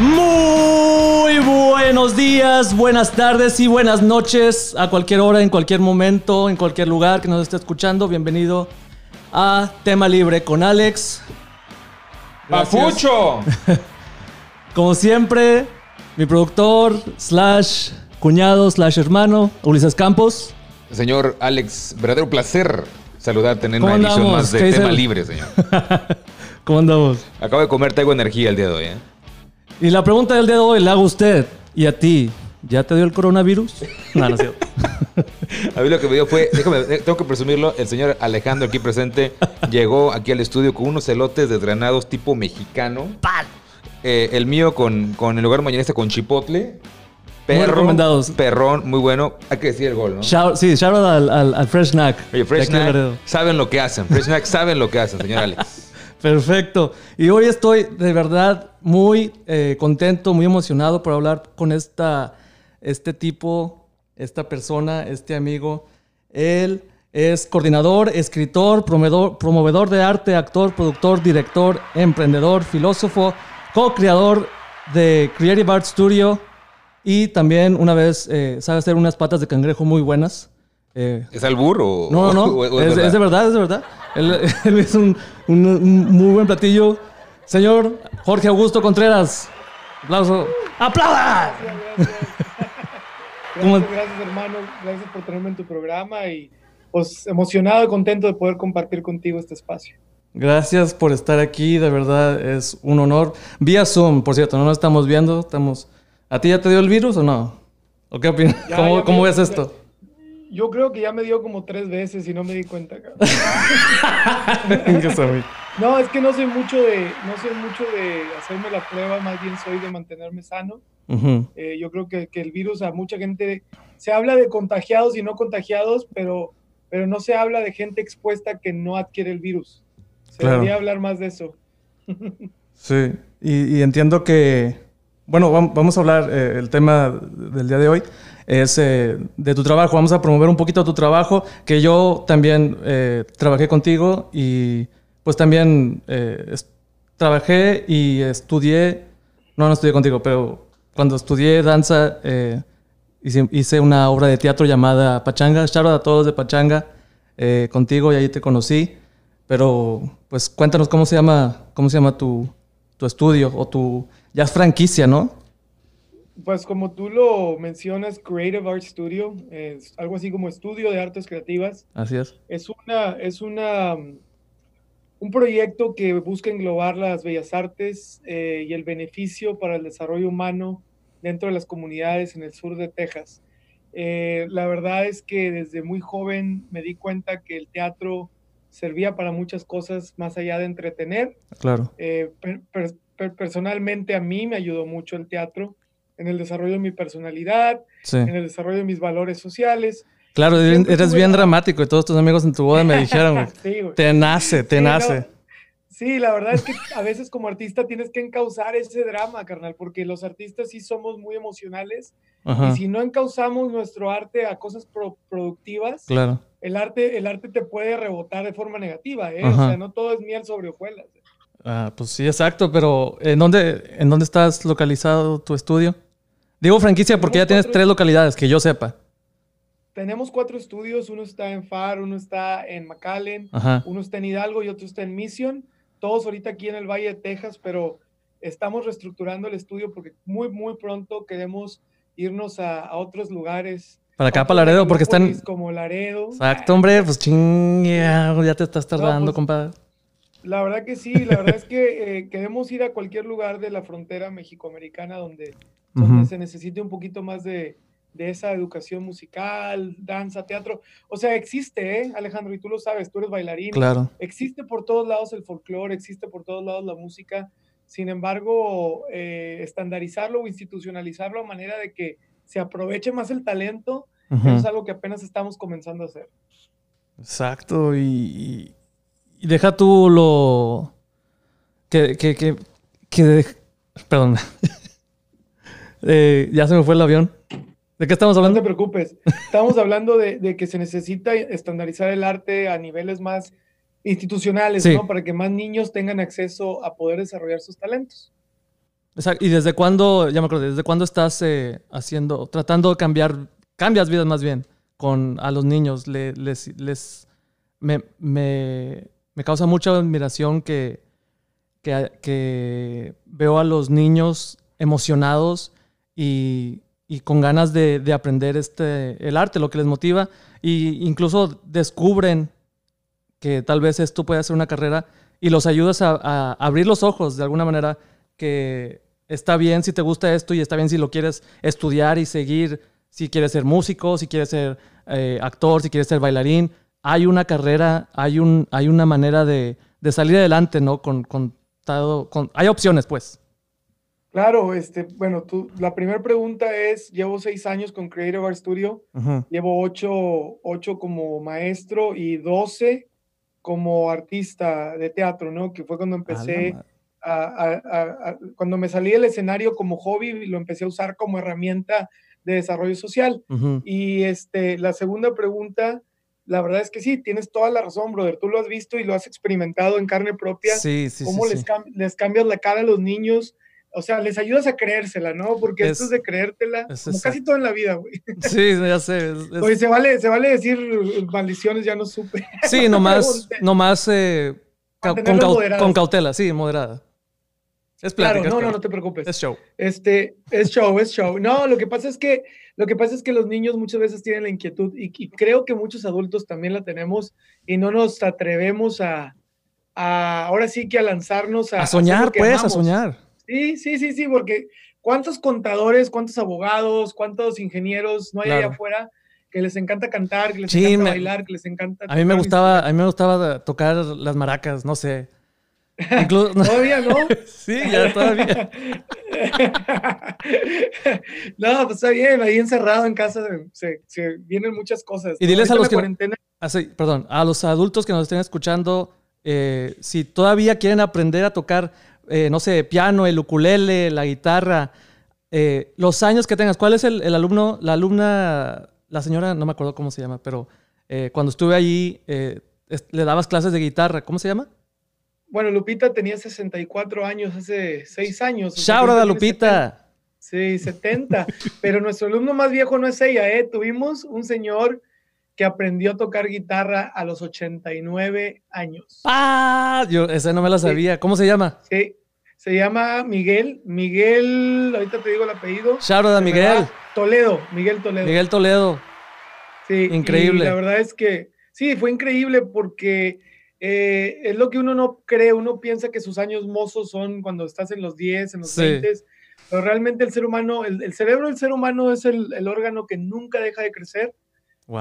Muy buenos días, buenas tardes y buenas noches a cualquier hora, en cualquier momento, en cualquier lugar que nos esté escuchando. Bienvenido a Tema Libre con Alex. Gracias. ¡Papucho! Como siempre, mi productor, slash cuñado, slash hermano, Ulises Campos. Señor Alex, verdadero placer saludarte en ¿Cómo una edición más ¿Qué de Tema el- Libre, señor. ¿Cómo andamos? Acabo de comer, traigo energía el día de hoy, ¿eh? Y la pregunta del día de hoy la hago a usted y a ti. ¿Ya te dio el coronavirus? No, no es cierto. A mí lo que me dio fue, déjame, eh, tengo que presumirlo, el señor Alejandro aquí presente llegó aquí al estudio con unos elotes desgranados tipo mexicano. Eh, el mío con, con el lugar mañanista con chipotle. Perro, recomendados. Perrón, muy bueno. Hay que decir el gol, ¿no? Shout- sí, shout out al, al- al Fresh Snack. Oye, Fresh Snack saben lo que hacen. Fresh Snack saben lo que hacen, señor Alex. Perfecto. Y hoy estoy de verdad muy eh, contento, muy emocionado por hablar con esta, este tipo, esta persona, este amigo. Él es coordinador, escritor, promovedor, promovedor de arte, actor, productor, director, emprendedor, filósofo, co-creador de Creative Art Studio y también una vez eh, sabe hacer unas patas de cangrejo muy buenas. Eh, ¿Es albur o...? no, no, o- no. o es, es de verdad, es de verdad. Él, él es un, un- un muy buen platillo. Señor Jorge Augusto Contreras. Aplauso. ¡Aplauda! ¿Cómo- Gracias, gracias, hermano. Gracias por tenerme en tu programa y pues emocionado y contento de poder compartir contigo este espacio. Gracias por estar aquí. De verdad es un honor. Vía Zoom, por cierto, no nos estamos viendo. Estamos. ¿A ti ya te dio el virus o no? ¿O qué opinas? Ya, ¿Cómo, ya cómo ves esto? Yo creo que ya me dio como tres veces y no me di cuenta. No, es que no soy mucho de, no soy mucho de hacerme la prueba, más bien soy de mantenerme sano. Eh, yo creo que, que el virus a mucha gente se habla de contagiados y no contagiados, pero, pero no se habla de gente expuesta que no adquiere el virus. Se Claro. debería hablar más de eso. Sí, y, y entiendo que, bueno, vam- vamos a hablar, eh, el tema del día de hoy es eh, de tu trabajo, vamos a promover un poquito tu trabajo, que yo también eh, trabajé contigo y pues también trabajé y estudié, no, no estudié contigo, pero cuando estudié danza hice, hice una obra de teatro llamada Pachanga, out a todos de Pachanga, contigo y ahí te conocí. Pero, pues cuéntanos cómo se llama, cómo se llama tu, tu estudio o tu. Ya es franquicia, ¿no? Pues como tú lo mencionas, Creative Art Studio, es algo así como estudio de artes creativas. Así es. Es una, es una, mm, un proyecto que busca englobar las bellas artes eh, y el beneficio para el desarrollo humano dentro de las comunidades en el sur de Texas. Eh, la verdad es que desde muy joven me di cuenta que el teatro servía para muchas cosas más allá de entretener. Claro. Eh, per- per- per- personalmente a mí me ayudó mucho el teatro en el desarrollo de mi personalidad, Sí. en el desarrollo de mis valores sociales. Claro, Siempre eres bien la- dramático y todos tus amigos en tu boda me dijeron. Sí. Te nace, te Sí, no, nace. Sí, la verdad es que a veces como artista tienes que encauzar ese drama, carnal, porque los artistas sí somos muy emocionales Ajá. y si no encauzamos nuestro arte a cosas pro- productivas, Claro. el arte, el arte te puede rebotar de forma negativa, ¿eh? Ajá. O sea, no todo es miel sobre hojuelas. Ah, pues sí, exacto, pero ¿en dónde, ¿en dónde estás localizado tu estudio? Digo franquicia porque ya tienes cuatro- tres localidades, que yo sepa. Tenemos cuatro estudios, uno está en FAR, uno está en McAllen, Ajá. uno está en Hidalgo y otro está en Mission, todos ahorita aquí en el Valle de Texas, pero estamos reestructurando el estudio porque muy, muy pronto queremos irnos a, a otros lugares. Para acá, para Laredo, porque están... Como Laredo. Exacto, hombre, pues ching, ya, ya te estás tardando, pues, compadre. La verdad que sí, la verdad es que eh, queremos ir a cualquier lugar de la frontera mexicoamericana donde, donde se necesite un poquito más de, de esa educación musical, danza, teatro. O sea, existe, ¿eh, Alejandro? Y tú lo sabes, tú eres bailarín. Claro. Existe por todos lados el folclore, existe por todos lados la música. Sin embargo, eh, estandarizarlo o institucionalizarlo a manera de que se aproveche más el talento, es algo que apenas estamos comenzando a hacer. Exacto, y, y- deja tú lo que, que, que, que de- perdón, Eh, ya se me fue el avión. ¿De qué estamos No te hablando? preocupes. Estamos hablando de, de que se necesita estandarizar el arte a niveles más institucionales, Sí. ¿no? Para que más niños tengan acceso a poder desarrollar sus talentos. ¿Y desde cuándo, ya me acuerdo, desde cuándo estás eh, haciendo, tratando de cambiar, cambias vidas más bien con a los niños? les, les me, me, me, causa mucha admiración que, que, veo a los niños emocionados y, y con ganas de, de, aprender este, el arte, lo que les motiva, e incluso descubren que tal vez esto puede ser una carrera y los ayudas a, a, abrir los ojos de alguna manera que está bien si te gusta esto y está bien si lo quieres estudiar y seguir, si quieres ser músico, si quieres ser eh, actor, si quieres ser bailarín. Hay una carrera, hay, un, hay una manera de, de salir adelante, ¿no? Con, con, con, hay opciones, pues. Claro, este, bueno, tú, la primera pregunta es, llevo seis años con Creative Art Studio, llevo ocho, ocho, como maestro y doce como artista de teatro, ¿no? Que fue cuando empecé a, cuando me salí del escenario como hobby, lo empecé a usar como herramienta de desarrollo social. Y este, la segunda pregunta, la verdad es que sí, tienes toda la razón, brother. Tú lo has visto y lo has experimentado en carne propia. Sí, sí, Cómo les, les cambias la cara a los niños o sea, les ayudas a creérsela, ¿no? Porque esto es de creértela, como casi todo en la vida, güey. Sí, ya sé. Oye, se vale, se vale decir maldiciones, ya no supe. Sí, nomás, nomás eh, con, cautela, sí, moderada. Es plática. Claro, no, no, no te preocupes. Es show. Este, es show, es show. No, lo que pasa es que, lo que pasa es que los niños muchas veces tienen la inquietud y, creo que muchos adultos también la tenemos y no nos atrevemos a, a ahora sí que a lanzarnos a... A soñar, pues, a soñar. Sí, sí, sí, sí, porque ¿cuántos contadores, cuántos abogados, cuántos ingenieros no hay allá afuera que les encanta cantar, que les encanta bailar, que les encanta... A mí me gustaba, a mí me gustaba tocar las maracas, no sé. todavía no. sí, ya todavía. no, pues está bien, ahí encerrado en casa se, vienen muchas cosas. Y diles a los que... Ah, perdón, a los adultos que nos estén escuchando, eh, si todavía quieren aprender a tocar eh, no sé, piano, el ukulele, la guitarra, eh, los años que tengas. ¿Cuál es el, alumno, la alumna, la señora, no me acuerdo cómo se llama, pero cuando estuve allí, le dabas clases de guitarra, ¿cómo se llama? Bueno, Lupita tenía 64 años hace 6 años. ¡Chaura Lupita! sí, 70. pero nuestro alumno más viejo no es ella, ¿eh? Tuvimos un señor que aprendió a tocar guitarra a los 89 años. ¡Ah! Yo ese no me lo sabía. ¿Cómo se llama? Sí, se llama Miguel, Miguel, ahorita te digo el apellido. Shout Miguel. Toledo, Miguel Toledo. Miguel Toledo. Sí. Increíble. la verdad es que sí, fue increíble porque eh, es lo que uno no cree, uno piensa que sus años mozos son cuando estás en los 10, en los 20, pero realmente el ser humano, el, cerebro del ser humano es el, órgano que nunca deja de crecer.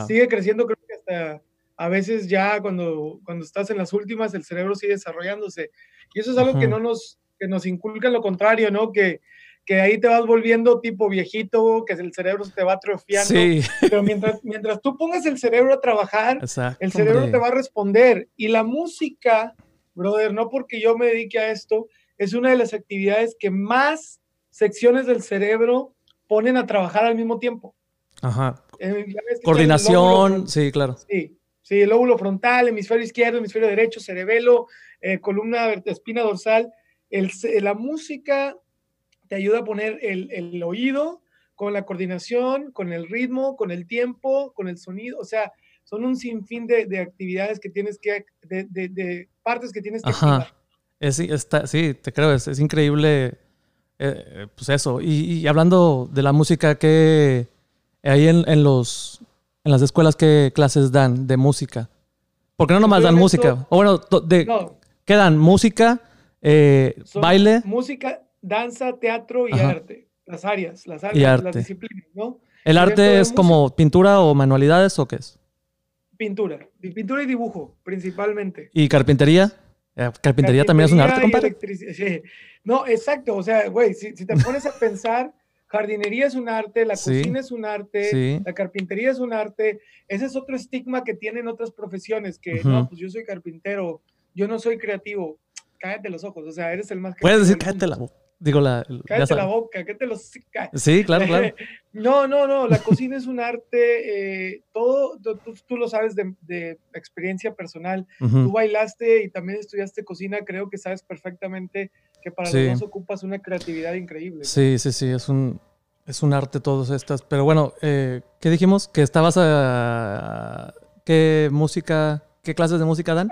Sigue creciendo, creo que hasta a veces ya cuando, cuando estás en las últimas, el cerebro sigue desarrollándose. Y eso es algo que no nos, que nos inculcan lo contrario, ¿no? Que, que ahí te vas volviendo tipo viejito, que el cerebro se te va atrofiando. Sí. Pero mientras, mientras tú pongas el cerebro a trabajar, el cerebro te va a responder. Y la música, brother, no porque yo me dedique a esto, es una de las actividades que más secciones del cerebro ponen a trabajar al mismo tiempo. Ajá. Eh, Coordinación, sí, claro. Sí, sí, el lóbulo frontal, hemisferio izquierdo, hemisferio derecho, cerebelo, eh, columna, espina dorsal la música te ayuda a poner el, oído con la coordinación, con el ritmo, con el tiempo, con el sonido, o sea, son un sinfín de, actividades que tienes que, de, partes que tienes que Ajá. Es, está, sí, te creo, es, increíble, eh, pues eso. Y, hablando de la música, ¿qué ahí en, los, en las escuelas qué clases dan de música? Porque no nomás dan música. O bueno, de, ¿qué dan? Música, eh, baile. Música, danza, teatro y arte. Las áreas, las áreas, las disciplinas, ¿no? ¿El arte es como pintura o manualidades o qué es? Pintura. Pintura y dibujo, principalmente. ¿Y carpintería? Eh, ¿Carpintería, también es un arte, compadre? No, exacto. O sea, güey, si, te pones a pensar, jardinería es un arte, la cocina es un arte, la carpintería es un arte. Ese es otro estigma que tienen otras profesiones, que no, pues yo soy carpintero, yo no soy creativo cállate los ojos, o sea, eres el más... Puedes decir cállate la boca. Digo, la, cállate la boca, cállate los... Sí, claro, claro. no, no, no, la cocina es un arte, eh, todo, tú, lo sabes de, experiencia personal. Tú bailaste y también estudiaste cocina, creo que sabes perfectamente que para los dos ocupas una creatividad increíble. Sí, sí, sí, es un, es un arte todas estas. Pero bueno, eh, ¿qué dijimos? Que estabas a... ¿Qué música, qué clases de música dan?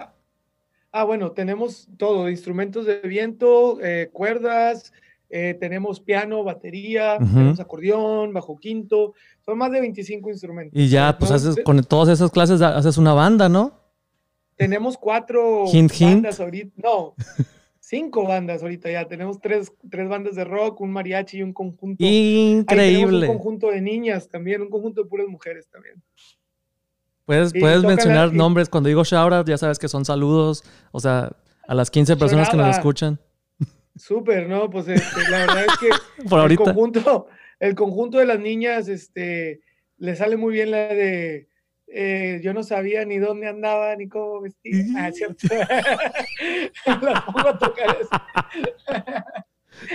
Ah, bueno, tenemos todo, instrumentos de viento, eh, cuerdas, eh, tenemos piano, batería, tenemos acordeón, bajo quinto, son más de 25 instrumentos. Y ya, pues haces, con todas esas clases haces una banda, ¿no? Tenemos cuatro bandas ahorita, no, cinco bandas ahorita ya, tenemos tres, tres bandas de rock, un mariachi y un conjunto. Increíble. un conjunto de niñas también, un conjunto de puras mujeres también. Puedes, puedes mencionar nombres, cuando digo shout ya sabes que son saludos, o sea, a las 15 personas que nos escuchan. Súper, ¿no? Pues este, la verdad es que el, conjunto, el conjunto de las niñas este, le sale muy bien la de eh, yo no sabía ni dónde andaba ni cómo vestir. Ah, cierto. la pongo a tocar eso.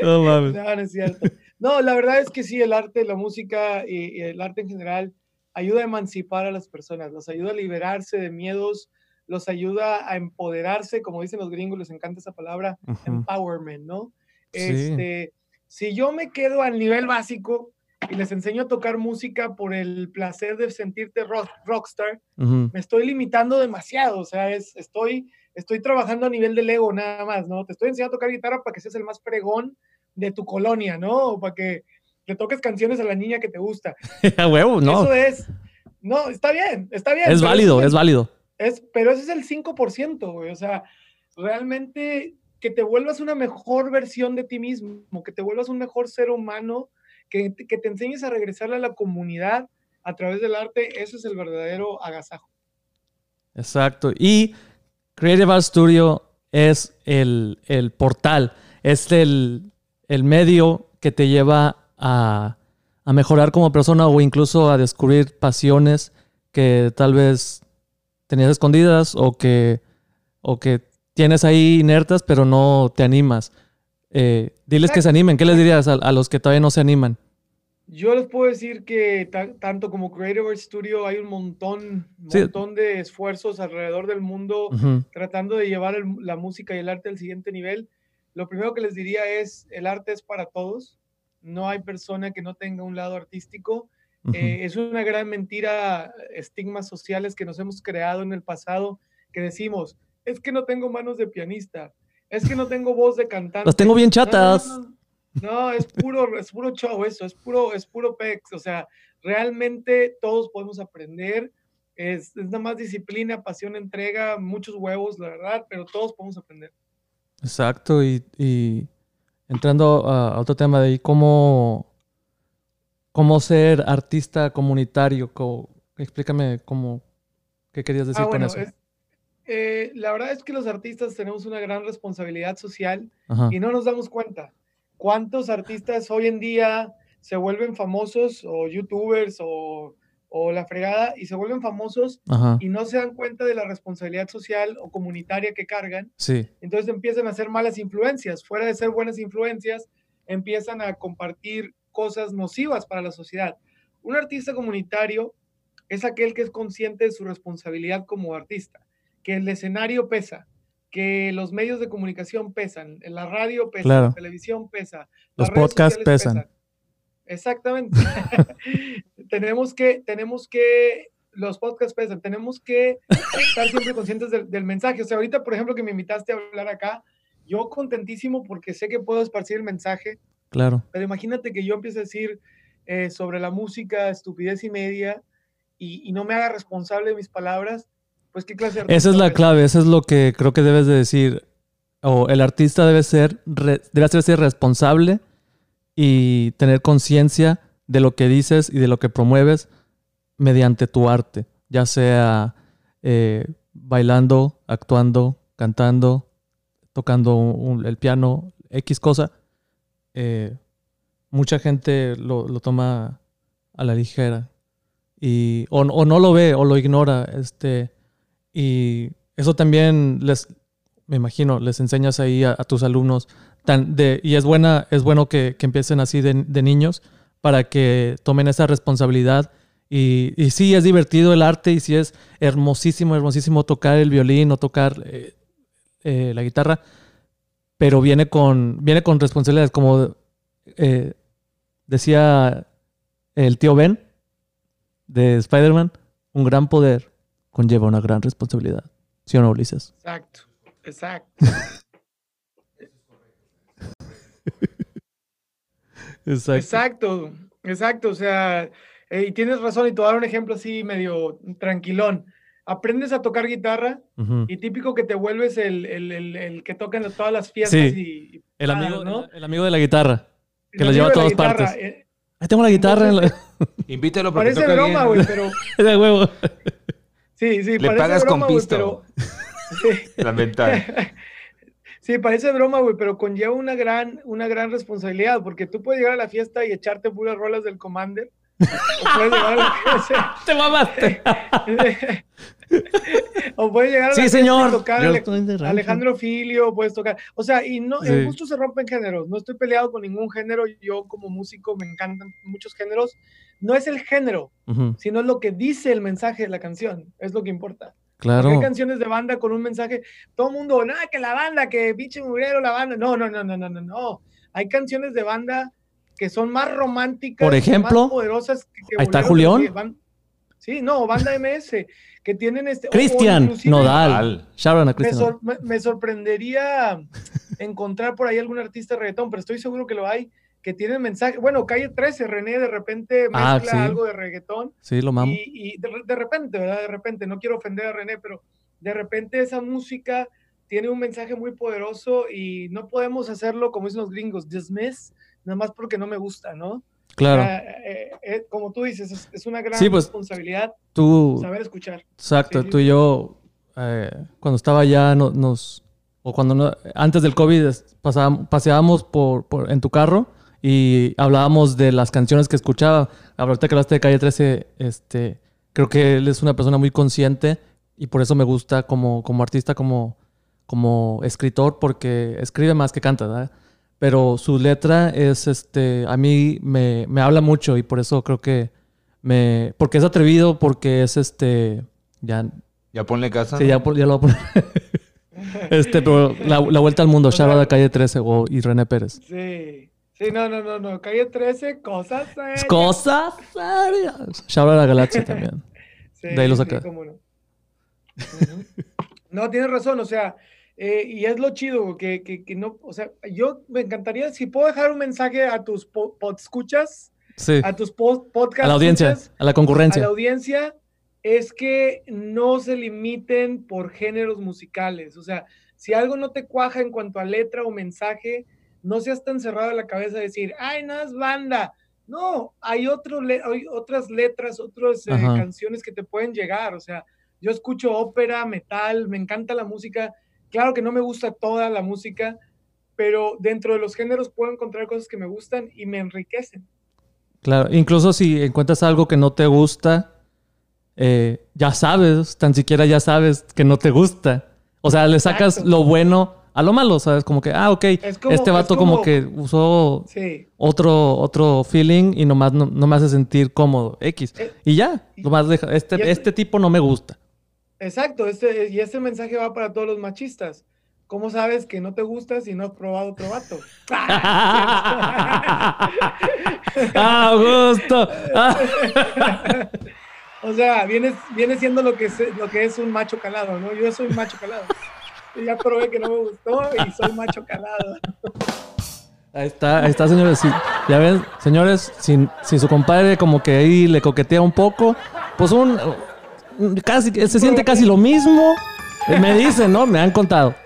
no mames. No, no es cierto. No, la verdad es que sí, el arte, la música y, el arte en general ayuda a emancipar a las personas, los ayuda a liberarse de miedos, los ayuda a empoderarse, como dicen los gringos, les encanta esa palabra, empowerment, ¿no? Este, si yo me quedo al nivel básico y les enseño a tocar música por el placer de sentirte rock, rockstar, me estoy limitando demasiado, o sea, es, estoy, estoy trabajando a nivel del ego nada más, ¿no? Te estoy enseñando a tocar guitarra para que seas el más fregón de tu colonia, ¿no? Para que le toques canciones a la niña que te gusta. a huevo, no. Eso es, no, está bien, está bien. Es válido, es válido pero ese es el 5%, güey. O sea, realmente que te vuelvas una mejor versión de ti mismo, que te vuelvas un mejor ser humano, que, que te enseñes a regresarle a la comunidad a través del arte, eso es el verdadero agasajo. Exacto. Y Creative Art Studio es el, portal, es el, el, medio que te lleva a, a mejorar como persona o incluso a descubrir pasiones que tal vez tenías escondidas o que, o que tienes ahí inertas, pero no te animas. Eh, diles que se animen. ¿Qué les dirías a, los que todavía no se animan? Yo les puedo decir que tanto como Creative Art Studio hay un montón, montón de esfuerzos alrededor del mundo tratando de llevar la música y el arte al siguiente nivel. Lo primero que les diría es, el arte es para todos. No hay persona que no tenga un lado artístico eh, es una gran mentira, estigmas sociales que nos hemos creado en el pasado, que decimos, es que no tengo manos de pianista, es que no tengo voz de cantante. Las tengo bien chatas. No, es puro, es puro show eso, es puro, es puro pex. O sea, realmente todos podemos aprender. Es, es nada más disciplina, pasión, entrega, muchos huevos, la verdad, pero todos podemos aprender. Exacto, y, y entrando a otro tema de ahí, ¿cómo, cómo ser artista comunitario. explícame cómo, qué querías decir ah, con eso. Eh, la verdad es que los artistas tenemos una gran responsabilidad social y no nos damos cuenta. ¿Cuántos artistas hoy en día se vuelven famosos o youtubers o, o la fregada y se vuelven famosos y no se dan cuenta de la responsabilidad social o comunitaria que cargan? Sí. Entonces empiezan a ser malas influencias. Fuera de ser buenas influencias, empiezan a compartir cosas nocivas para la sociedad. Un artista comunitario es aquel que es consciente de su responsabilidad como artista, que el escenario pesa, que los medios de comunicación pesan, la radio pesa, la televisión pesa, los podcasts pesan. Exactamente. tenemos que, tenemos que, los podcasts pesan, tenemos que estar siempre conscientes del, del, mensaje. O sea, ahorita, por ejemplo, que me invitaste a hablar acá, yo contentísimo porque sé que puedo esparcir el mensaje Claro. Pero imagínate que yo empiece a decir eh, sobre la música estupidez y media y, no me haga responsable de mis palabras, pues qué clase de Esa es la clave, eso es lo que creo que debes de decir. O el artista debe ser, debe ser responsable y tener conciencia de lo que dices y de lo que promueves mediante tu arte, ya sea eh, bailando, actuando, cantando, tocando el piano, X cosa eh, mucha gente lo, toma a la ligera. Y, o, no lo ve o lo ignora. Este, y eso también les, me imagino, les enseñas ahí a, tus alumnos. Tan de, y es, buena, es bueno que, empiecen así de, niños para que tomen esa responsabilidad. Y, y, sí, es divertido el arte y sí es hermosísimo, hermosísimo tocar el violín o tocar eh, eh, la guitarra pero viene con, viene con responsabilidades, como eh, decía el tío Ben de Spider-Man, un gran poder conlleva una gran responsabilidad. ¿Sí o no, Ulises? Exacto, exacto. exacto. Exacto, exacto. O sea, eh, y tienes razón, y te voy a dar un ejemplo así medio tranquilón. Aprendes a tocar guitarra y típico que te vuelves el, el, el, que toca en todas las fiestas. Y, el, amigo, ¿no? el, amigo de la guitarra, que lo lleva a todas partes. Eh, Ahí tengo la guitarra. Invítalo para Parece broma, güey, pero... de huevo. Sí, sí, Le parece pagas broma, con pisto. pero... Sí, parece broma, güey, pero conlleva una gran, una gran responsabilidad, porque tú puedes llegar a la fiesta y echarte puras rolas del Commander. o puedes llegar a la fiesta. Te mamaste. o puedes llegar a la sí, señor. y tocar Alejandro Filio, puedes tocar. O sea, y no, sí. justo se rompen géneros. No estoy peleado con ningún género. Yo, como músico, me encantan muchos géneros. No es el género, sino es lo que dice el mensaje de la canción. Es lo que importa. Claro. Hay canciones de banda con un mensaje, todo el mundo, nada, que la banda, que pinche mugrero la banda. No, no, no, no, no, no, no. Hay canciones de banda que son más románticas, por ejemplo, más poderosas. Que, ahí está Julián. Sí, no, banda MS, que tienen este. Cristian Nodal. a Cristian. Me, me, sorprendería encontrar por ahí algún artista de reggaetón, pero estoy seguro que lo hay que tienen mensaje. Bueno, Calle 13, René de repente ah, mezcla algo de reggaetón. Sí, lo mamo. Y, de, repente, ¿verdad? De repente, no quiero ofender a René, pero de repente esa música tiene un mensaje muy poderoso y no podemos hacerlo como dicen los gringos, dismiss, nada más porque no me gusta, ¿no? Claro. Eh, eh, como tú dices, es, una gran pues, responsabilidad tú, saber escuchar. Exacto, tú y yo, eh, cuando estaba allá, nos, o cuando no, antes del COVID, paseábamos por, por, en tu carro y hablábamos de las canciones que escuchaba. Ahorita que hablaste de Calle 13, este, creo que él es una persona muy consciente y por eso me gusta como, como artista, como, como escritor, porque escribe más que canta, ¿verdad? Pero su letra es, este, a mí me, me habla mucho y por eso creo que me, porque es atrevido, porque es, este, ya... Ya ponle casa. Sí, ya, ya lo voy a poner. este, pero la, la, vuelta al mundo, Shaba de Calle 13 o, y René Pérez. Sí. Sí, no, no, no, no. Calle 13, cosas serias. Cosas serias. Ya habla la galaxia también. sí, de ahí lo saca. Sí, no. no, tienes razón, o sea, eh, y es lo chido, que, que, que, no, o sea, yo me encantaría, si puedo dejar un mensaje a tus escuchas, sí. a tus podcasts. A la audiencia, a la concurrencia. A la audiencia, es que no se limiten por géneros musicales. O sea, si algo no te cuaja en cuanto a letra o mensaje, no seas tan cerrado en la cabeza de decir, ay, no es banda. No, hay, otro hay otras letras, otras eh, canciones que te pueden llegar. O sea, yo escucho ópera, metal, me encanta la música. Claro que no me gusta toda la música, pero dentro de los géneros puedo encontrar cosas que me gustan y me enriquecen. Claro, incluso si encuentras algo que no te gusta, eh, ya sabes, tan siquiera ya sabes que no te gusta. O sea, le sacas lo bueno a lo malo, ¿sabes? Como que, ah, ok, este vato como, que usó otro, otro feeling y nomás no, me hace sentir cómodo, X. Eh, y ya, nomás deja, este, este, tipo no me gusta. Exacto, este, y este mensaje va para todos los machistas. ¿Cómo sabes que no te gusta si no has probado otro vato? ¡Ah, gusto! o sea, viene, viene siendo lo que, es, lo que es un macho calado, ¿no? Yo soy un macho calado ya probé que no me gustó y soy macho calado. Ahí está, ahí está, señores. ya ven, señores, si, si, su compadre como que ahí le coquetea un poco, pues un, casi, se siente casi lo mismo. Me dicen, ¿no? Me han contado.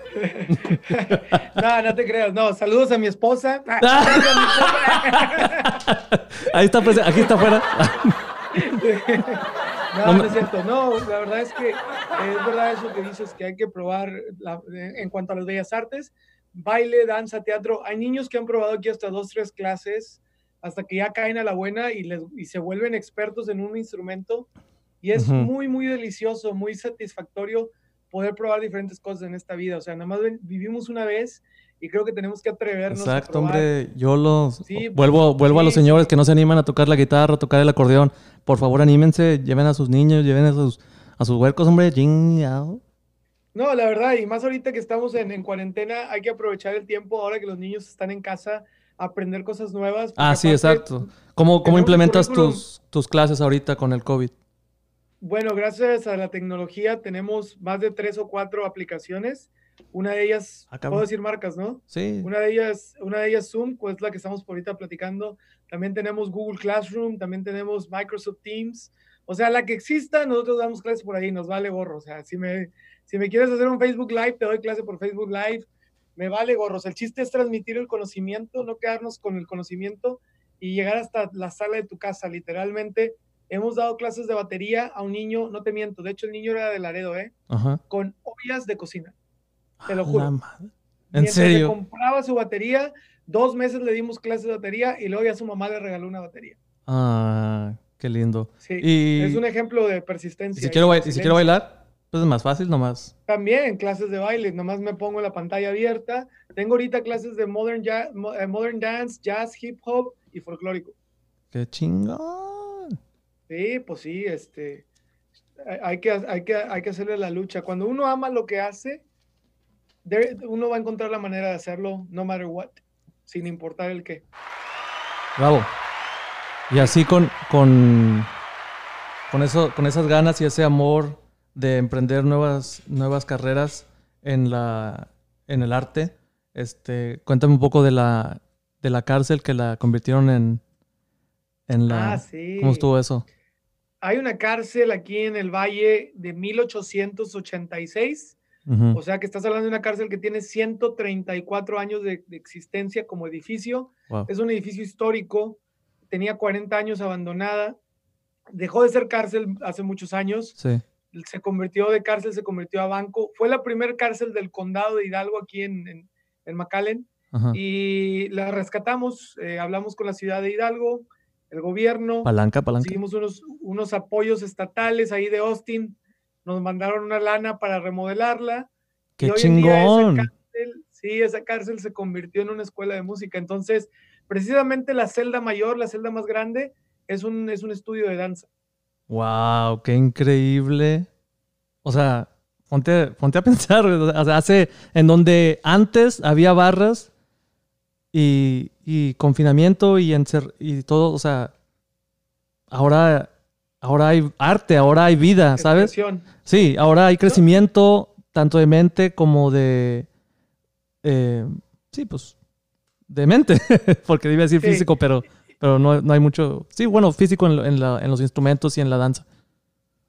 No, no te creas. No, saludos a mi esposa. Ahí está, pues, aquí está afuera. No, no, es cierto. No, la verdad es que es verdad eso que dices que hay que probar en cuanto a las bellas artes, baile, danza, teatro. Hay niños que han probado aquí hasta dos, tres clases hasta que ya caen a la buena y, les, y se vuelven expertos en un instrumento. Y es muy, muy delicioso, muy satisfactorio poder probar diferentes cosas en esta vida. O sea, nada más vivimos una vez y creo que tenemos que atrevernos. Exacto, hombre. Yo los vuelvo, vuelvo a los señores que no se animan a tocar la guitarra, a tocar el acordeón. Por favor, anímense, lleven a sus niños, lleven a sus, a sus huercos, hombre. No, la verdad, y más ahorita que estamos en, en, cuarentena, hay que aprovechar el tiempo ahora que los niños están en casa, aprender cosas nuevas. Ah, sí, exacto. ¿Cómo, cómo implementas tus, tus clases ahorita con el COVID? Bueno, gracias a la tecnología tenemos más de tres o cuatro aplicaciones. Una de ellas, ah, puedo decir marcas, ¿no? Sí. Una de ellas, una de ellas Zoom, pues la que estamos por ahorita platicando. También tenemos Google Classroom, también tenemos Microsoft Teams. O sea, la que exista, nosotros damos clases por ahí, nos vale gorro. O sea, si me, si me quieres hacer un Facebook Live, te doy clase por Facebook Live. Me vale gorros. El chiste es transmitir el conocimiento, no quedarnos con el conocimiento y llegar hasta la sala de tu casa, literalmente Hemos dado clases de batería a un niño, no te miento, de hecho el niño era de Laredo, ¿eh? Con ollas de cocina. Te lo juro. ¿En serio? compraba su batería, dos meses le dimos clases de batería y luego ya su mamá le regaló una batería. Ah, qué lindo. Sí, es un ejemplo de persistencia. ¿Y si, quiero, si quiero bailar? Pues es más fácil nomás. También clases de baile, nomás me pongo la pantalla abierta. Tengo ahorita clases de modern, eh, modern dance, jazz, hip hop y folclórico. Qué chingón. Sí, pues sí, este, hay que, hay, que, hay que hacerle la lucha. Cuando uno ama lo que hace, uno va a encontrar la manera de hacerlo, no matter what, sin importar el qué. Bravo. Y así con, con, con, eso, con esas ganas y ese amor de emprender nuevas, nuevas carreras en, la, en el arte, este, cuéntame un poco de la, de la cárcel que la convirtieron en, en la... Ah, sí. ¿Cómo estuvo eso? hay una cárcel aquí en el Valle de 1886. O sea que estás hablando de una cárcel que tiene 134 años de, existencia como edificio. Es un edificio histórico. Tenía 40 años abandonada. Dejó de ser cárcel hace muchos años. Se convirtió de cárcel, se convirtió a banco. Fue la primera cárcel del condado de Hidalgo aquí en, en, McAllen. Y la rescatamos. Eh, hablamos con la ciudad de Hidalgo el gobierno. Palanca, palanca. Seguimos unos, unos apoyos estatales ahí de Austin. Nos mandaron una lana para remodelarla. ¡Qué chingón! sí, esa cárcel se convirtió en una escuela de música. Entonces, precisamente la celda mayor, la celda más grande, es un, es un estudio de danza. ¡Wow! ¡Qué increíble! O sea, ponte, ponte a pensar, o sea, hace, en donde antes había barras, y, confinamiento y, y todo, o sea, ahora, ahora hay arte, ahora hay vida, ¿sabes? Sí, ahora hay crecimiento tanto de mente como de... Eh, sí, pues, de mente, porque iba a decir físico, pero, pero no, hay mucho... Sí, bueno, físico en los instrumentos y en la danza.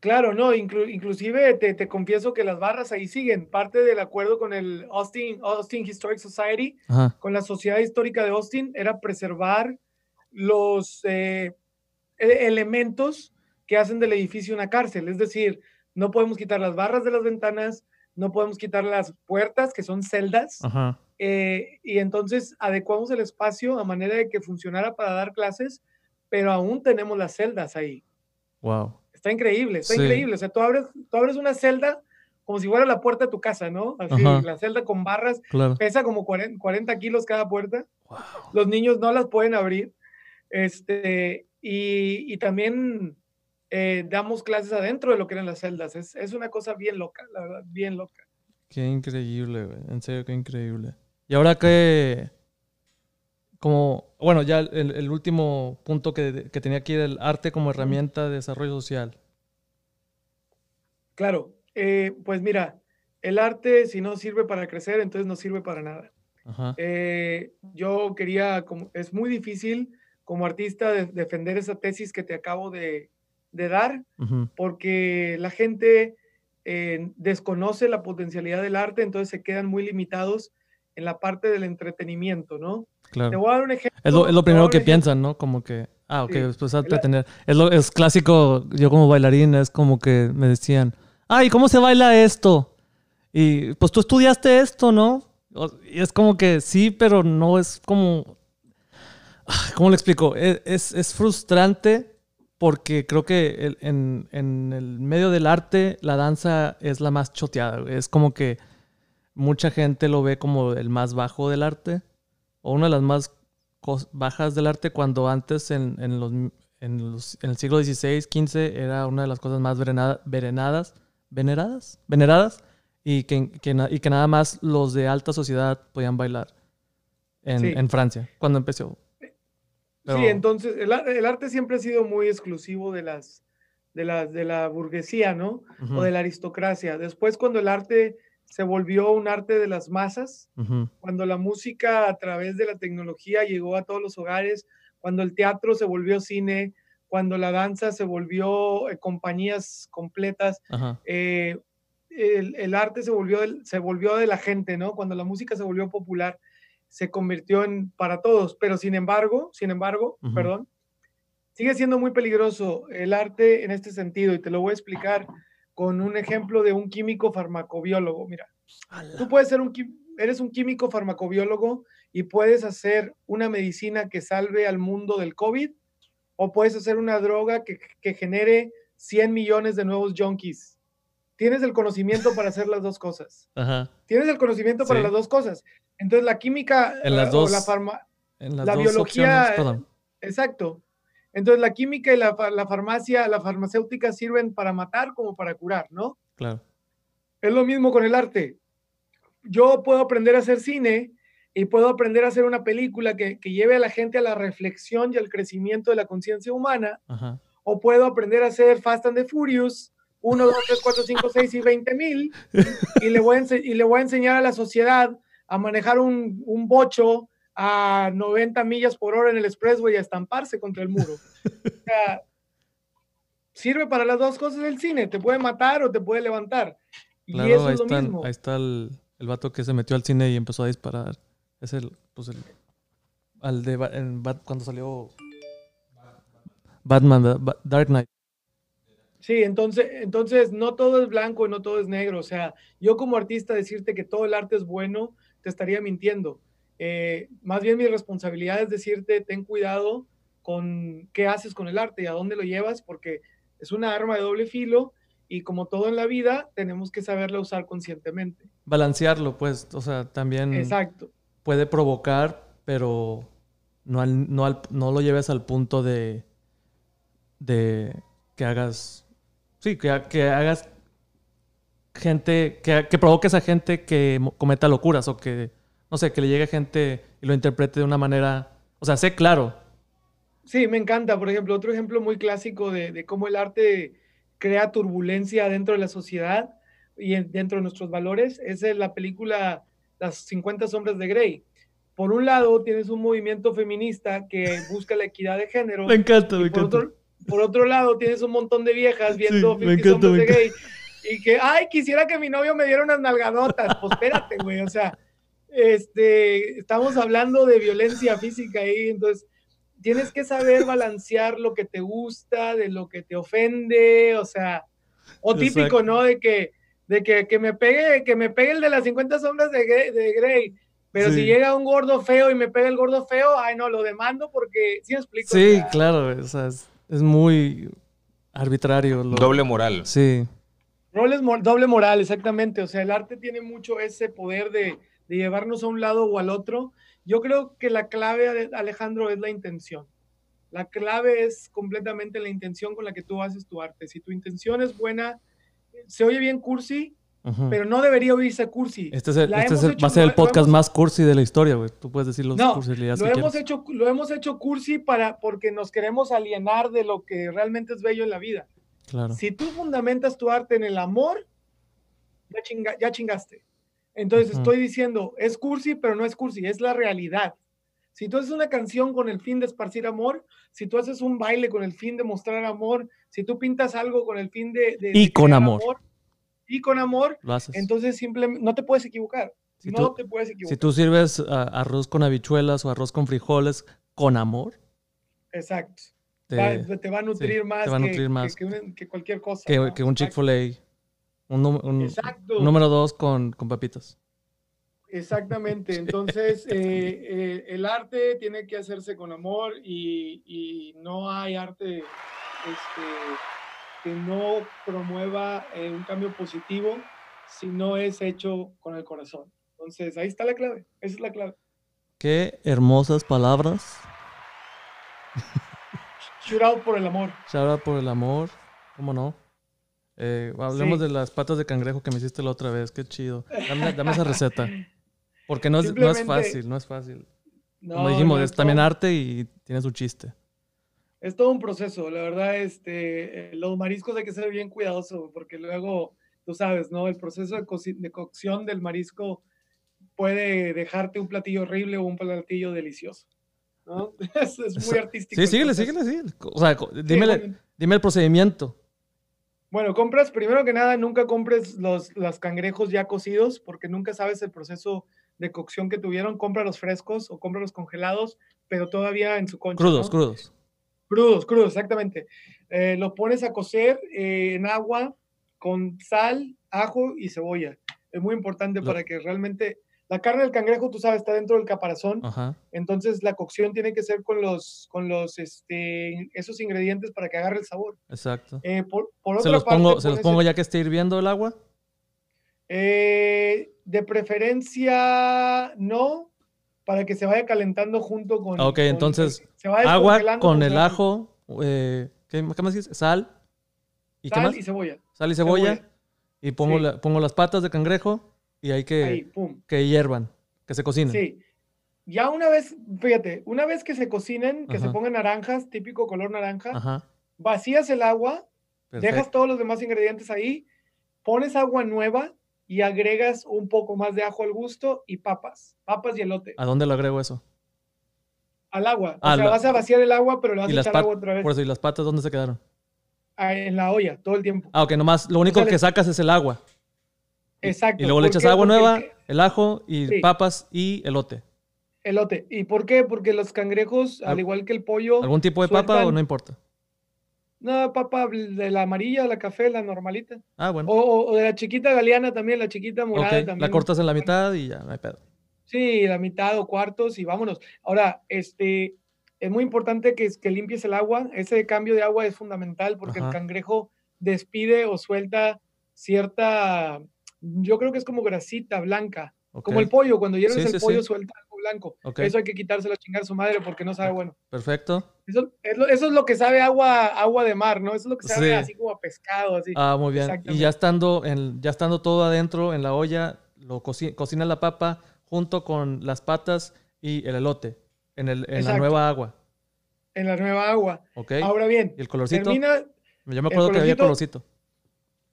Claro, no, inclusive te, confieso que las barras ahí siguen, parte del acuerdo con el Austin, Austin Historic Society, con la Sociedad Histórica de Austin, era preservar los eh, e, elementos que hacen del edificio una cárcel, es decir, no podemos quitar las barras de las ventanas, no podemos quitar las puertas, que son celdas, eh, y entonces adecuamos el espacio a manera de que funcionara para dar clases, pero aún tenemos las celdas ahí. Wow. Está increíble, está increíble. O sea, tú abres, tú abres una celda como si fuera la puerta de tu casa, ¿no? Así, la celda con barras, pesa como 40, kilos cada puerta. Los niños no las pueden abrir. Este, y, y también eh, damos clases adentro de lo que eran las celdas. Es, es, una cosa bien loca, la verdad, bien loca. Qué increíble, güey. En serio, qué increíble. Y ahora que, como, bueno, ya el, último punto que, que, tenía aquí era el arte como herramienta de desarrollo social. Claro, eh, pues mira, el arte si no sirve para crecer, entonces no sirve para nada. Eh, yo quería, como, es muy difícil como artista defender esa tesis que te acabo de, dar, porque la gente eh, desconoce la potencialidad del arte, entonces se quedan muy limitados en la parte del entretenimiento, ¿no? Te voy a dar un ejemplo. Es lo, primero que piensan, ¿no? Como que, ah, ok, después a tener. Es, lo, es clásico, yo como bailarín, es como que me decían, ay, ¿cómo se baila esto? Y pues tú estudiaste esto, ¿no? Y es como que sí, pero no es como. ¿Cómo le explico? E, es, es, frustrante porque creo que en, en, el medio del arte la danza es la más choteada. Es como que mucha gente lo ve como el más bajo del arte o una de las más bajas del arte cuando antes en, en, los, en, los, en el siglo XVI, XV era una de las cosas más veneradas, veneradas, veneradas y que, y que nada más los de alta sociedad podían bailar en, Sí. en Francia, cuando empezó. Pero- Sí, entonces el, el arte siempre ha sido muy exclusivo de las de las de la burguesía, ¿no? O de la aristocracia. Después cuando el arte se volvió un arte de las masas, cuando la música a través de la tecnología llegó a todos los hogares, cuando el teatro se volvió cine, cuando la danza se volvió eh, compañías completas, eh, el, el arte se volvió, se volvió de la gente, ¿no? Cuando la música se volvió popular, se convirtió en para todos, pero sin embargo, sin embargo, perdón, sigue siendo muy peligroso el arte en este sentido y te lo voy a explicar con un ejemplo de un químico farmacobiólogo. Mira, tú puedes ser un, eres un químico farmacobiólogo y puedes hacer una medicina que salve al mundo del COVID o puedes hacer una droga que, que genere 100 millones de nuevos junkies. Tienes el conocimiento para hacer las dos cosas. ajá. Tienes el conocimiento para Sí. las dos cosas. Entonces la química En las eh, o dos- la farma, En las La dos biología, opciones, exacto. Entonces la química y la, la farmacia, la farmacéutica sirven para matar como para curar, ¿no? Claro. Es lo mismo con el arte. Yo puedo aprender a hacer cine y puedo aprender a hacer una película que, que lleve a la gente a la reflexión y al crecimiento de la conciencia humana, Ajá. o puedo aprender a hacer Fast and the Furious 1, 2, 3, 4, 5, 6 y 20 mil, y, le voy a y le voy a enseñar a la sociedad a manejar un, un bocho a 90 millas por hora en el expressway y a estamparse contra el muro. O sea, sirve para las dos cosas el cine, te puede matar o te puede levantar. Y Claro, eso ahí, es lo están- mismo. ahí está el, el vato que se metió al cine y empezó a disparar. Es el, pues el, al de, en cuando salió Batman, ¿verdad? Ba- Dark Knight. Sí, entonces, entonces no todo es blanco y no todo es negro. O sea, yo como artista decirte que todo el arte es bueno, te estaría mintiendo. Eh, más bien mi responsabilidad es decirte, ten cuidado con qué haces con el arte y a dónde lo llevas, porque es una arma de doble filo y como todo en la vida, tenemos que saberla usar conscientemente. Balancearlo, pues, o sea, también Exacto. puede provocar, pero no, al- no, al- no lo lleves al punto de, de que hagas, sí, que, ha- que hagas gente, que, que provoques a gente que cometa locuras o que, no sé, que le llegue gente y lo interprete de una manera, o sea, sé claro. Sí, me encanta. Por ejemplo, otro ejemplo muy clásico de, de cómo el arte crea turbulencia dentro de la sociedad y en- dentro de nuestros valores es la película Las 50 sombras de Grey. Por un lado, tienes un movimiento feminista que busca la equidad de género. Me encanta, me por, encanta. otro, por otro lado, tienes un montón de viejas viendo Sí, me 50 encanta, sombras me de Grey y que, ay, quisiera que mi novio me diera unas nalgadotas. Pues espérate, güey, o sea, este, estamos hablando de violencia física ahí, entonces tienes que saber balancear lo que te gusta, de lo que te ofende, o sea, o típico, Exacto. ¿no? De que, de que, que me pegue, que me pegue el de las 50 sombras de Grey, de Grey. Pero Sí. si llega un gordo feo y me pega el gordo feo, ay no, lo demando porque, ¿sí me explico? Sí, O sea, claro, o sea, es, es muy arbitrario. lo- Doble moral. Sí, roles doble moral, exactamente. O sea, el arte tiene mucho ese poder de, de llevarnos a un lado o al otro. Yo creo que la clave, Ale- Alejandro, es la intención. La clave es completamente la intención con la que tú haces tu arte. Si tu intención es buena, se oye bien cursi, pero no debería oírse cursi. Este, es el- este es hemos el- hecho- va a ser el podcast hemos- más cursi de la historia, güey. Tú puedes decir los No, cursilidades Lo que hemos, quieras. hecho, lo hemos hecho cursi para, porque nos queremos alienar de lo que realmente es bello en la vida. Claro. Si tú fundamentas tu arte en el amor, ya, chinga- ya chingaste. Entonces Ujú. estoy diciendo, es cursi, pero no es cursi, es la realidad. Si tú haces una canción con el fin de esparcir amor, si tú haces un baile con el fin de mostrar amor, si tú pintas algo con el fin de... de- Y de con crear amor. Y con amor, Lo haces. entonces simplemente no te puedes equivocar. Si no tú- te puedes equivocar. si tú sirves ah, arroz con habichuelas o arroz con frijoles con amor, Exacto. Te- Va- te va a nutrir más, te va a que- nutrir que, más que un- que cualquier cosa. que, ¿no? que un. Chick-fil-A. Un, un- un número dos con, con papitas. Exactamente, entonces eh, eh, el arte tiene que hacerse con amor y, y no hay arte este, que no promueva eh, un cambio positivo si no es hecho con el corazón. Entonces ahí está la clave, esa es la clave. Qué hermosas palabras. Shoot out por el amor. Shout out por el amor. ¿Cómo no? Eh, hablemos Sí. de las patas de cangrejo que me hiciste la otra vez. Qué chido. Dame, dame esa receta. Porque no es, no es fácil, no es fácil. No, Como dijimos, no, es también todo- arte y tiene su chiste. Es todo un proceso, la verdad, este, los mariscos hay que ser bien cuidadoso porque luego, tú sabes, ¿no? El proceso de, coci- de cocción del marisco puede dejarte un platillo horrible o un platillo delicioso, ¿no? Es, es muy artístico. Sí, el síguele, síguele, síguele. O sea, Sí, bueno, dime el procedimiento. Bueno, compras, primero que nada, nunca compres los, los cangrejos ya cocidos porque nunca sabes el proceso de cocción que tuvieron. Compra los frescos o compra los congelados, pero todavía en su concha. Crudos, ¿no? crudos. Crudos, crudos, exactamente. Eh, los pones a cocer eh, en agua con sal, ajo y cebolla. Es muy importante Lo- para que realmente la carne del cangrejo, tú sabes, está dentro del caparazón. Ajá. Entonces la cocción tiene que ser con los, con los, este, esos ingredientes para que agarre el sabor. Exacto. Eh, por, por Se otra los parte, pongo, se los pongo ya que esté hirviendo el agua. eh, de preferencia, no, para que se vaya calentando junto con. Ok, con- entonces, se Agua con el ajo. eh, ¿qué, qué más dices? Sal. ¿Y qué Sal más? y cebolla. Sal y cebolla. cebolla. Y pongo, Sí. la- pongo las patas de cangrejo y hay que, Ahí, pum. que hiervan, que se cocinen. Sí. Ya una vez, fíjate, una vez que se cocinen, que se pongan naranjas, típico color naranja, Ajá. vacías el agua, dejas todos los demás ingredientes ahí, pones agua nueva y agregas un poco más de ajo al gusto y papas, papas y elote ¿A dónde lo agrego eso? al agua. Ah, o sea, la- vas a vaciar el agua, pero le vas a echar agua otra vez Por eso, ¿y las patas dónde se quedaron? ah, en la olla todo el tiempo. Ah, ok, nomás lo único sea, que le- sacas es el agua. Exacto. Y luego le ¿Por echas qué? agua Porque nueva, el- el ajo y Sí. papas y elote. Elote. ¿Y por qué? Porque los cangrejos, al Al- igual que el pollo, ¿Algún tipo de papa o no importa? no, papa de la amarilla, la café, la normalita. Ah, bueno. O, o- de la chiquita galeana también, la chiquita morada también. la cortas en la mitad y ya, no hay pedo. Sí, la mitad o cuartos y vámonos. Ahora, este, es muy importante que, que limpies el agua. Ese cambio de agua es fundamental porque Ajá. el cangrejo despide o suelta cierta, yo creo que es como grasita blanca. Como el pollo, cuando hierves Sí, el sí, pollo sí. suelta algo blanco. Eso hay que quitárselo a chingar a su madre porque no sabe bueno. Perfecto. Eso es, lo, eso es lo que sabe agua, agua de mar, ¿no? Eso es lo que sabe Sí. así como a pescado, así. Ah, muy bien. Y ya estando, en, ya estando todo adentro en la olla, lo coci- cocina la papa junto con las patas y el elote en, el, en la nueva agua. En la nueva agua. ¿Ok? Ahora bien, ¿Y el colorcito? termina, Yo me acuerdo que había colorcito.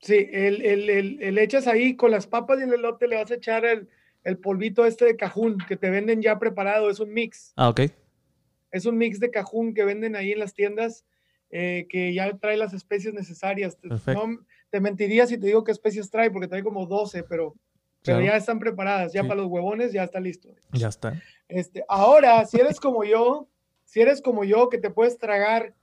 Sí, el, el, el- el echas ahí con las papas y el elote, le vas a echar el, el polvito este de cajún que te venden ya preparado, es un mix, Ah, ok. es un mix de cajún que venden ahí en las tiendas eh, que ya trae las especies necesarias. Perfecto. No, te mentiría si te digo qué especies trae, porque trae como 12, pero, pero Claro. ya están preparadas, ya Sí. para los huevones ya está listo. Ya está. Este, ahora, si eres como yo, si eres como yo, que te puedes tragar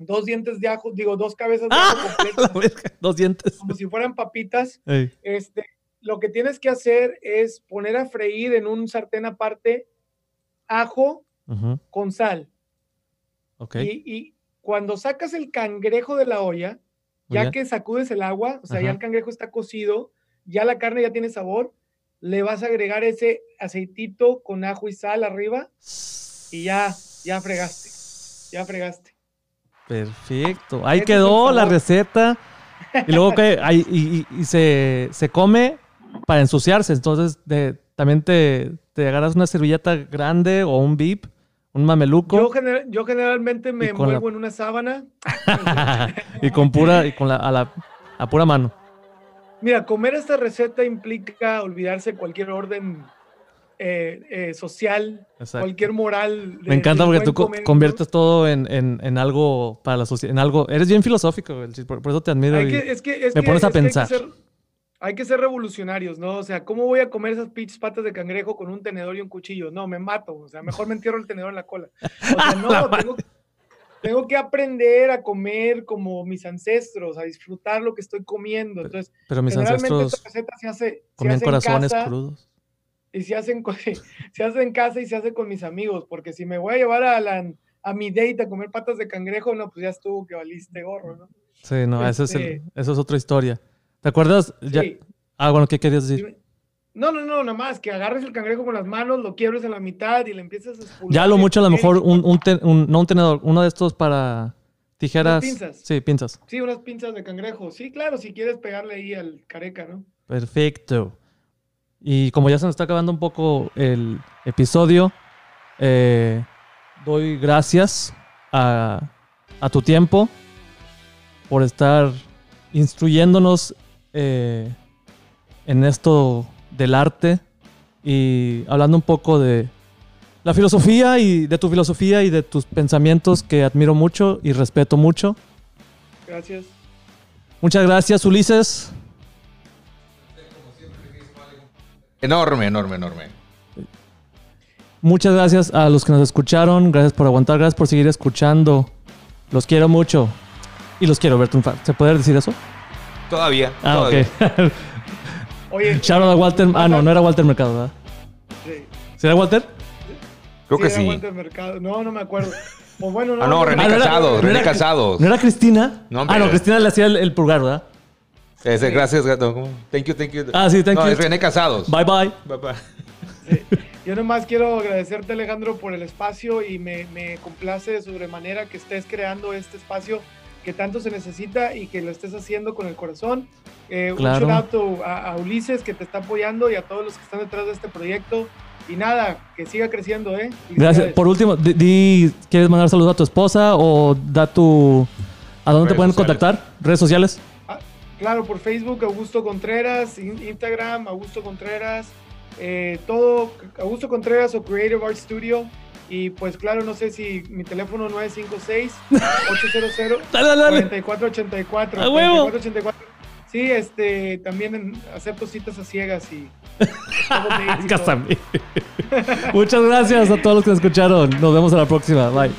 dos dientes de ajo, digo, dos cabezas de ajo completas, verga, Dos dientes. como si fueran papitas, Ey, este, lo que tienes que hacer es poner a freír en un sartén aparte ajo con sal. Ok. Y, y cuando sacas el cangrejo de la olla, Muy ya bien. que sacudes el agua, o sea, ya el cangrejo está cocido, ya la carne ya tiene sabor, le vas a agregar ese aceitito con ajo y sal arriba y ya, ya fregaste, ya fregaste. Perfecto. Ahí quedó la receta. Y luego que ahí, y, y- y se, se come para ensuciarse. Entonces de- también te, te agarras una servilleta grande o un bib, un mameluco. Yo, gener- yo generalmente me la- envuelvo en una sábana. y con pura, y con la, a, la, a pura mano. Mira, comer esta receta implica olvidarse cualquier orden eh, eh, social, Exacto. cualquier moral. de- Me encanta porque tú conviertes todo en, en- en algo para la sociedad, en algo. Eres bien filosófico, por, por eso te admiro. Hay y- que, es que, es me que- pones a hay que pensar. ser- Hay que ser revolucionarios, ¿no? O sea, ¿cómo voy a comer esas pinches patas de cangrejo con un tenedor y un cuchillo? No, me mato. O sea, mejor me entierro el tenedor en la cola. O sea, no, tengo, tengo que aprender a comer como mis ancestros, a disfrutar lo que estoy comiendo. Entonces, Pero mis generalmente ancestros esta receta se hace, se comían en corazones casa crudos. Y se hace, en, co- se hace en casa y se hace con mis amigos, porque si me voy a llevar a, la, a mi date a comer patas de cangrejo, no, pues ya estuvo que valiste gorro, ¿no? Sí, no, eso, es el- Este- eso es otra historia. ¿Te acuerdas? Ya- Sí. Ah, bueno, ¿qué querías decir? No, no, no, nada más que agarres el cangrejo con las manos, lo quiebres en la mitad y le empiezas a expulsar. Ya a lo mucho, a lo mejor un, un ten- un- no un tenedor, uno de estos para Tijeras. Unas pinzas. Sí, pinzas. Sí, unas pinzas de cangrejo. Sí, claro, si quieres pegarle ahí al careca, ¿no? Perfecto. Y como ya se nos está acabando un poco el episodio, eh, doy gracias a, a tu tiempo por estar instruyéndonos eh, en esto del arte y hablando un poco de la filosofía y de tu filosofía y de tus pensamientos que admiro mucho y respeto mucho. Gracias. Muchas gracias, Ulises. Enorme, enorme, enorme. Muchas gracias a los que nos escucharon. Gracias por aguantar. Gracias por seguir escuchando. Los quiero mucho. Y los quiero ver triunfar. ¿Se puede decir eso? Todavía. Ah, todavía. ok. Oye, Shout out a Walter. Ah, no, no era Walter Mercado, ¿verdad? sí, ¿Sí era Walter? Creo que era sí. Walter Mercado. No, no me acuerdo. O bueno, no. Ah, no, René Ah, no era- Casados, no René Casados. ¿No era Cristina? No, ah, no, Cristina le hacía el, el pulgar, ¿verdad? Ese, gracias, gato. ¿Cómo? Thank you, thank you. Ah, sí, thank no, you. es René Casados. Bye bye. Bye, bye. Sí. Yo nomás quiero agradecerte, Alejandro, por el espacio y me, me complace de sobremanera que estés creando este espacio que tanto se necesita y que lo estés haciendo con el corazón. Eh, Claro. Un shout out to- a, a Ulises que te está apoyando y a todos los que están detrás de este proyecto. Y nada, que siga creciendo, ¿eh? Gracias. Por último, di, di- ¿quieres mandar saludos a tu esposa o da tu... ¿A dónde te Redes pueden sociales. contactar? ¿Redes sociales? Claro, por Facebook, Augusto Contreras, in- Instagram, Augusto Contreras, eh, todo, Augusto Contreras o Creative Art Studio. Y pues claro, no sé si mi teléfono 956-800. Dale, dale, dale. 4484. ¡A huevo! 4484. Sí, este, también acepto citas a ciegas y. Muchas gracias a todos los que nos escucharon. Nos vemos a la próxima. Bye.